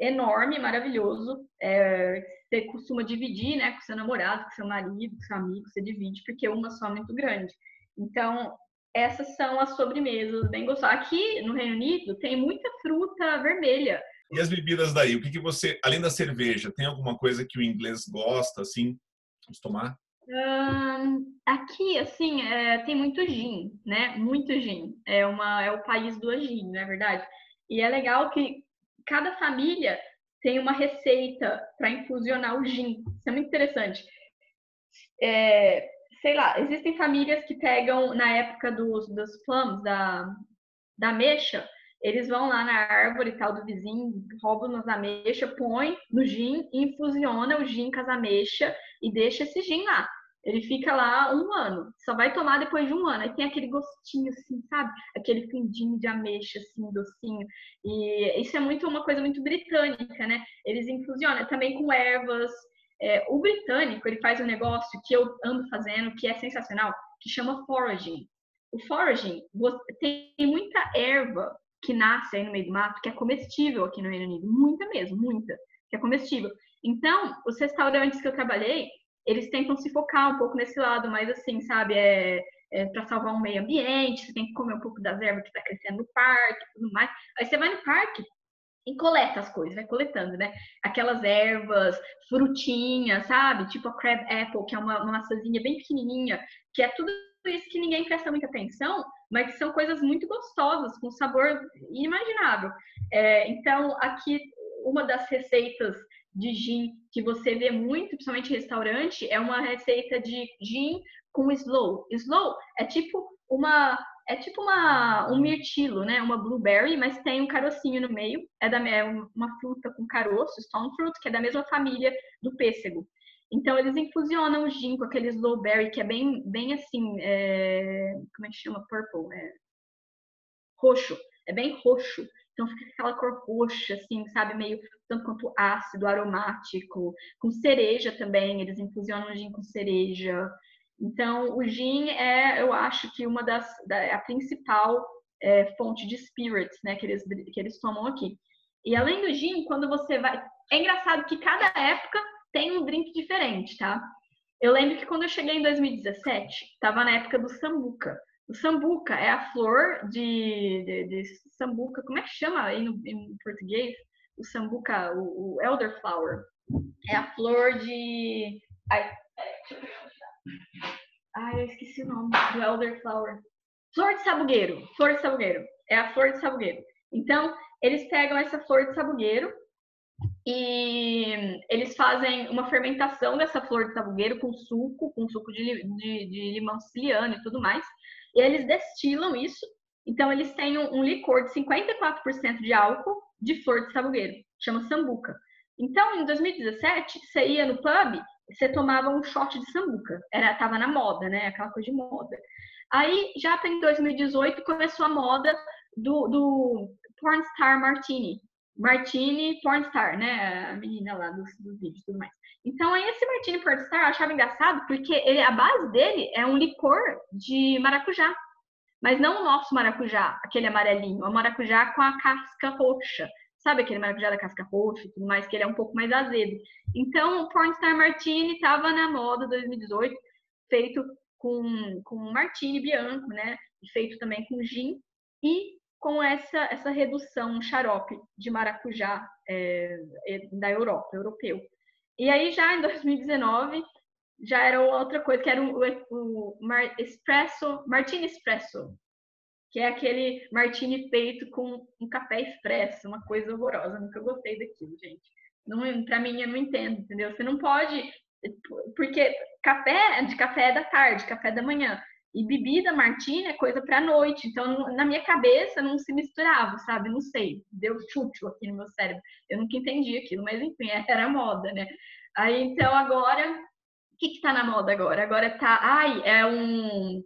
enorme, maravilhoso. É, você costuma dividir, né, com seu namorado, com seu marido, com seu amigo, você divide, porque uma só é muito grande. Então, essas são as sobremesas bem gostosas. Aqui no Reino Unido tem muita fruta vermelha. E as bebidas daí? O que, que você, além da cerveja, tem alguma coisa que o inglês gosta, assim, de tomar? aqui, assim, é, tem muito gin, né? Muito gin. É, uma, é o país do gin, não é verdade? E é legal que cada família tem uma receita para infusionar o gin. Isso é muito interessante. É, sei lá, existem famílias que pegam na época dos, dos plums, da, da ameixa, eles vão lá na árvore tal do vizinho, roubam as ameixas, põe no gin, infusiona o gin com as ameixas e deixa esse gin lá. Ele fica lá um ano, só vai tomar depois de um ano. Aí tem aquele gostinho, assim, sabe? Aquele fundinho de ameixa, assim, docinho. E isso é muito uma coisa muito britânica, né? Eles infusionam também com ervas. É, o britânico, ele faz um negócio que eu ando fazendo, que é sensacional, que chama foraging. O foraging, tem muita erva que nasce aí no meio do mato, que é comestível aqui no Reino Unido. Muita mesmo, muita, que é comestível. Então, os restaurantes que eu trabalhei, eles tentam se focar um pouco nesse lado, mas assim, sabe, é, é para salvar o meio ambiente, você tem que comer um pouco das ervas que está crescendo no parque tudo mais. Aí você vai no parque e coleta as coisas, vai coletando, né? Aquelas ervas, frutinhas, sabe? Tipo a crab apple, que é uma, uma maçãzinha bem pequenininha, que é tudo isso que ninguém presta muita atenção, mas que são coisas muito gostosas, com sabor inimaginável. É, então, aqui, uma das receitas de gin que você vê muito, principalmente em restaurante, é uma receita de gin com slow. Slow é tipo uma é tipo uma um mirtilo, né? Uma blueberry, mas tem um carocinho no meio. É da é uma fruta com caroço, stone fruit, que é da mesma família do pêssego. Então eles infusionam o gin com aquele slowberry que é bem bem assim, é, como é que chama? Purple, é, roxo. É bem roxo. Então fica aquela cor roxa, assim, sabe? Meio tanto quanto ácido, aromático. Com cereja também, eles infusionam o gin com cereja. Então, o gin é, eu acho que uma das, da, a principal é, fonte de spirits, né, que eles, que eles tomam aqui. E além do gin, quando você vai. É engraçado que cada época tem um drink diferente, tá? Eu lembro que quando eu cheguei em 2017, estava na época do sambuca. O sambuca é a flor de, de, de sambuca, como é que chama aí no, em português? O sambuca, o, o elderflower. É a flor de. Ai, Ai, eu esqueci o nome do elderflower. Flor de sabugueiro. Flor de sabugueiro. É a flor de sabugueiro. Então, eles pegam essa flor de sabugueiro e eles fazem uma fermentação dessa flor de sabugueiro com suco, com suco de, de, de limão siciliano e tudo mais. E eles destilam isso. Então, eles têm um, um licor de 54% de álcool de flor de sabugueiro, chama sambuca. Então, em 2017, você ia no pub, você tomava um shot de sambuca. Era, tava na moda, né? Aquela coisa de moda. Aí, já em 2018, começou a moda do, do Pornstar Martini. Martini Pornstar, né? A menina lá dos, vídeos e tudo mais. Então, esse Martini Pornstar eu achava engraçado porque ele, a base dele é um licor de maracujá. Mas não o nosso maracujá, aquele amarelinho, o maracujá com a casca roxa. Sabe aquele maracujá da casca roxa e tudo mais, que ele é um pouco mais azedo. Então, o Pornstar Martini estava na moda 2018, feito com, com Martini Bianco, né? Feito também com gin. E com essa, essa redução xarope de maracujá é, é, da Europa, europeu. E aí já em 2019 já era outra coisa, que era o, o, o Mar, Espresso, Martini Espresso, que é aquele martini feito com um café expresso, uma coisa horrorosa, nunca gostei daquilo, gente. Não, para mim eu não entendo, entendeu? Você não pode porque café de café é da tarde, café da manhã. E bebida martini é coisa para noite. Então, na minha cabeça, não se misturava, sabe? Não sei. Deu chute aqui no meu cérebro. Eu nunca entendi aquilo, mas enfim, era moda, né? Aí, então, agora. O que que tá na moda agora? Agora tá. Ai, é um.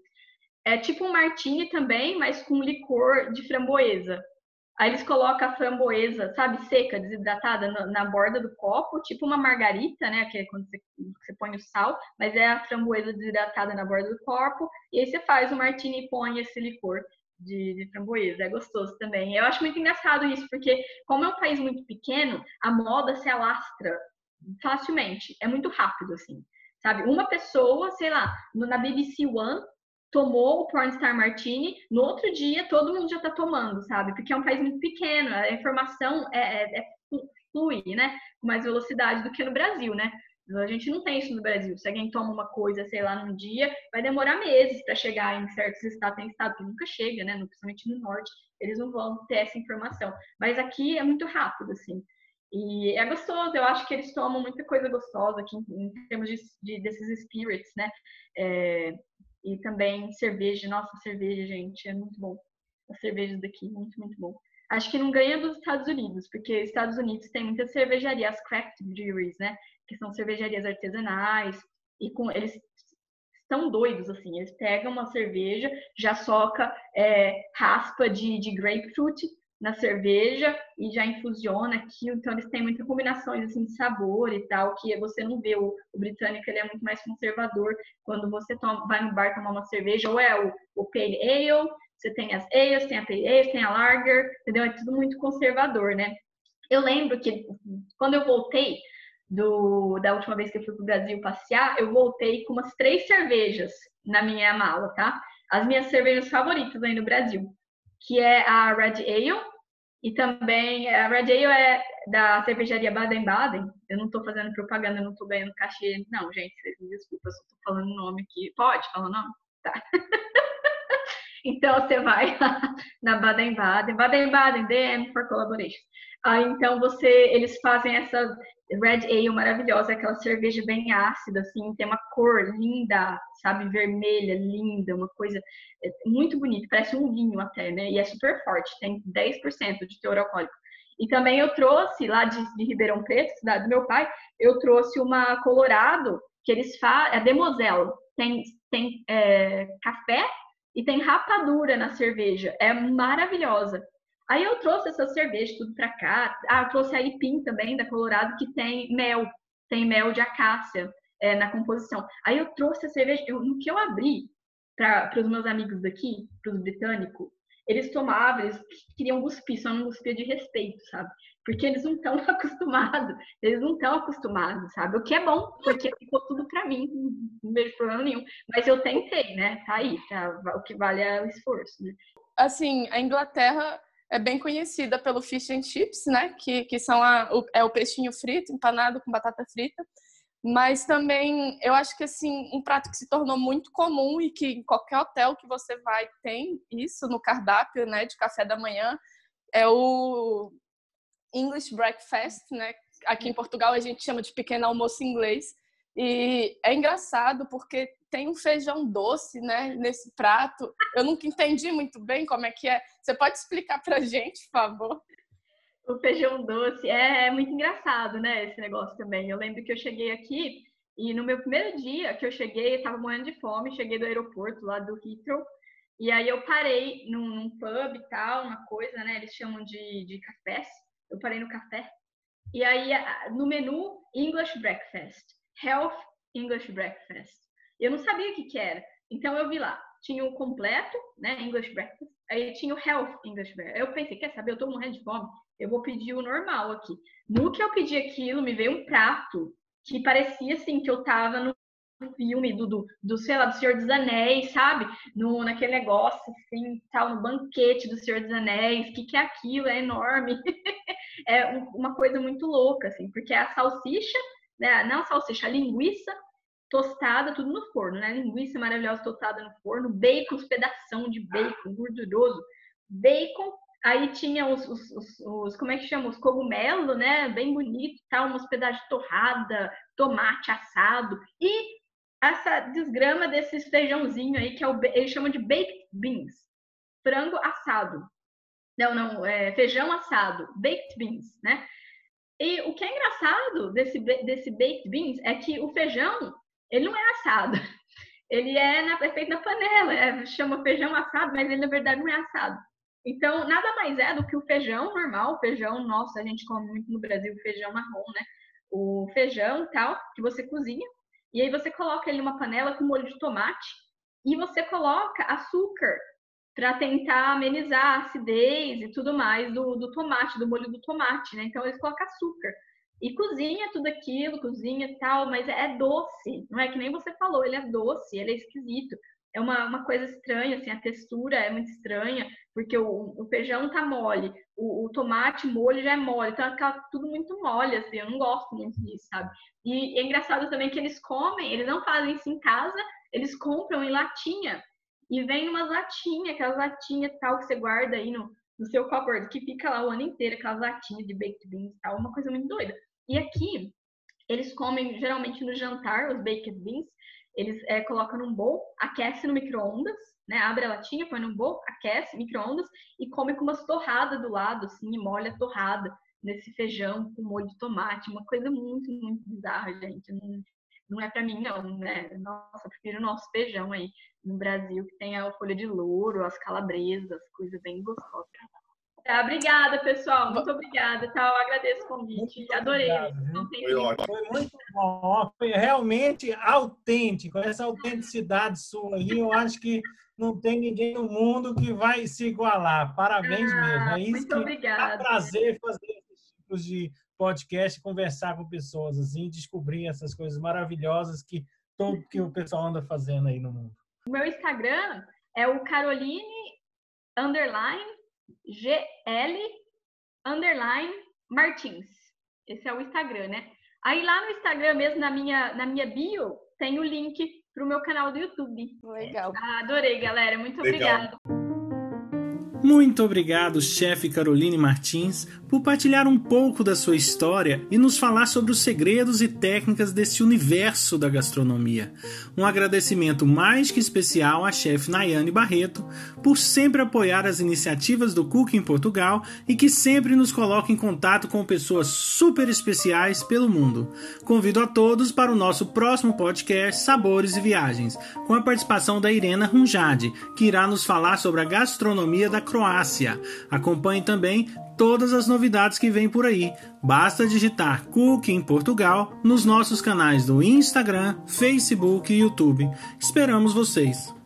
É tipo um martini também, mas com licor de framboesa. Aí eles colocam a framboesa, sabe, seca, desidratada na, na, borda do copo, tipo uma margarita, né? Que é quando você, você, põe o sal, mas é a framboesa desidratada na borda do copo. E aí você faz o martini e põe esse licor de, de framboesa. É gostoso também. Eu acho muito engraçado isso, porque como é um país muito pequeno, a moda se alastra facilmente. É muito rápido, assim. Sabe? Uma pessoa, sei lá, na BBC One, tomou o Pornstar Martini, no outro dia todo mundo já está tomando, sabe? Porque é um país muito pequeno, a informação é, é, é flui, né? Com mais velocidade do que no Brasil, né? A gente não tem isso no Brasil. Se alguém toma uma coisa, sei lá, num dia, vai demorar meses para chegar em certos estados. Tem estado que nunca chega, né? Principalmente no norte, eles não vão ter essa informação. Mas aqui é muito rápido, assim. E é gostoso, eu acho que eles tomam muita coisa gostosa aqui em, termos de, de desses spirits, né? É, e também cerveja. Nossa, cerveja, gente, é muito bom. As cervejas daqui, muito, muito bom. Acho que não ganha dos Estados Unidos, porque os Estados Unidos tem muita cervejaria, as craft breweries, né? Que são cervejarias artesanais. E com eles estão doidos, assim. Eles pegam uma cerveja, já soca é, raspa de, de grapefruit na cerveja e já infusiona aquilo. Então, eles têm muitas combinações assim, de sabor e tal, que você não vê. O, o britânico ele é muito mais conservador. Quando você toma, vai no bar tomar uma cerveja, ou é o, o Pale Ale, você tem as ales, tem a Pale Ale, tem a Lager, entendeu? É tudo muito conservador, né? Eu lembro que quando eu voltei do, da última vez que eu fui para o Brasil passear, eu voltei com umas três cervejas na minha mala, tá? As minhas cervejas favoritas aí no Brasil que é a Red Ale, e também a Red Ale é da cervejaria Baden-Baden. Eu não estou fazendo propaganda, não estou ganhando cachê. Não, gente, me desculpa, eu só estou falando o nome aqui. Pode falar o nome? Tá. então você vai na Baden-Baden, Baden-Baden, DM for Collaboration. Aí então você, eles fazem essa Red Ale maravilhosa, aquela cerveja bem ácida, assim, tem uma cor linda, sabe, vermelha, linda, uma coisa é, muito bonita, parece um vinho até, né? E é super forte, tem 10% de teor alcoólico. E também eu trouxe lá de, de, Ribeirão Preto, cidade do meu pai, eu trouxe uma Colorado, que eles fazem, é Demosel, tem, tem é, café e tem rapadura na cerveja, é maravilhosa. Aí eu trouxe essa cerveja tudo para cá. Ah, trouxe a Ipim também, da Colorado, que tem mel, tem mel de acácia é, na composição. Aí eu trouxe a cerveja, eu, no que eu abri para os meus amigos daqui, para os britânicos, eles tomavam, eles queriam cuspir, só não cuspia de respeito, sabe? Porque eles não estão acostumados, eles não estão acostumados, sabe? O que é bom, porque ficou tudo para mim, não vejo problema nenhum. Mas eu tentei, né? Tá aí, tá? o que vale é o esforço, né? Assim, a Inglaterra é bem conhecida pelo fish and chips, né? Que, que são a, o, é o peixinho frito, empanado com batata frita. Mas também eu acho que assim um prato que se tornou muito comum e que em qualquer hotel que você vai tem isso no cardápio, né, de café da manhã, é o English breakfast, né? Aqui em Portugal a gente chama de pequeno almoço inglês. E é engraçado porque tem um feijão doce, né, nesse prato. Eu nunca entendi muito bem como é que é. Você pode explicar pra gente, por favor? O feijão doce é, é muito engraçado, né, esse negócio também. Eu lembro que eu cheguei aqui e no meu primeiro dia que eu cheguei, eu tava morrendo de fome, cheguei do aeroporto lá do Heathrow, e aí eu parei num, num pub e tal, uma coisa, né, eles chamam de, de cafés. Eu parei no café. E aí no menu English Breakfast, Health English Breakfast. Eu não sabia o que, que era. Então eu vi lá, tinha o completo, né, English Breakfast, aí tinha o Health English Breakfast. Eu pensei, quer saber, eu tô morrendo de fome, eu vou pedir o normal aqui. No que eu pedi aquilo, me veio um prato que parecia assim que eu tava no filme do, do, do, sei lá, do Senhor dos Anéis, sabe? No, naquele negócio, assim, tal, no banquete do Senhor dos Anéis. O que, que é aquilo? É enorme. é uma coisa muito louca, assim, porque a salsicha, né? Não a salsicha, a linguiça tostada, tudo no forno, né? Linguiça maravilhosa tostada no forno, bacon, os pedação de bacon gorduroso, bacon. Aí tinha os, os, os, os como é que chama? Os cogumelos, né? Bem bonito, tal, umas pedaços de torrada, tomate assado e essa desgrama desses feijãozinho aí que é o eles chamam de baked beans, frango assado. Não, não, é feijão assado, baked beans, né? E o que é engraçado desse desse baked beans é que o feijão ele não é assado. Ele é, na, é feito na panela, é, chama feijão assado, mas ele na verdade não é assado. Então, nada mais é do que o feijão normal, feijão nosso, a gente come muito no Brasil feijão marrom, né? O feijão tal, que você cozinha, e aí você coloca ele numa panela com molho de tomate e você coloca açúcar para tentar amenizar a acidez e tudo mais do, do tomate, do molho do tomate, né? Então eles colocam açúcar. E cozinha tudo aquilo, cozinha e tal, mas é doce, não é que nem você falou, ele é doce, ele é esquisito. É uma, uma coisa estranha, assim, a textura é muito estranha, porque o, o feijão tá mole, o, o, tomate, molho já é mole, então é tudo muito mole, assim, eu não gosto muito disso, sabe? E, e é engraçado também que eles comem, eles não fazem isso em casa, eles compram em latinha, e vem umas latinhas, aquelas latinhas tal que você guarda aí no, no seu cupboard, que fica lá o ano inteiro, aquelas latinhas de baked beans e tal, uma coisa muito doida. E aqui, eles comem geralmente no jantar os baked beans, eles é, colocam num bowl, aquece no micro-ondas, né? Abre a latinha, põe num bowl, aquece, micro-ondas e come com umas torradas do lado, assim, e molha a torrada nesse feijão com molho de tomate. Uma coisa muito, muito bizarra, gente. Não, não é para mim, não, né? Nossa, eu prefiro o nosso feijão aí no Brasil, que tem a folha de louro, as calabresas, coisa bem gostosa. Tá, obrigada, pessoal. Muito obrigada. Tá, eu agradeço o convite. Muito Adorei. Obrigado, foi ótimo. Foi muito bom. Foi realmente autêntico. Essa autenticidade sua aí, eu acho que não tem ninguém no mundo que vai se igualar. Parabéns ah, mesmo. É isso muito que obrigada. é prazer fazer esses tipos de podcast, conversar com pessoas assim, descobrir essas coisas maravilhosas que todo que o pessoal anda fazendo aí no mundo. O meu Instagram é o Caroline underline GL underline Martins. Esse é o Instagram, né? Aí lá no Instagram mesmo, na minha, na minha bio, tem o link para o meu canal do YouTube. Legal. Ah, adorei, galera. Muito Legal. obrigada. Muito obrigado, chefe Caroline Martins, por partilhar um pouco da sua história e nos falar sobre os segredos e técnicas desse universo da gastronomia. Um agradecimento mais que especial à chefe Nayane Barreto por sempre apoiar as iniciativas do Cook em Portugal e que sempre nos coloca em contato com pessoas super especiais pelo mundo. Convido a todos para o nosso próximo podcast Sabores e Viagens, com a participação da Irena Runjade, que irá nos falar sobre a gastronomia da Croácia. Acompanhe também todas as novidades que vêm por aí. Basta digitar Cook em Portugal nos nossos canais do Instagram, Facebook e YouTube. Esperamos vocês!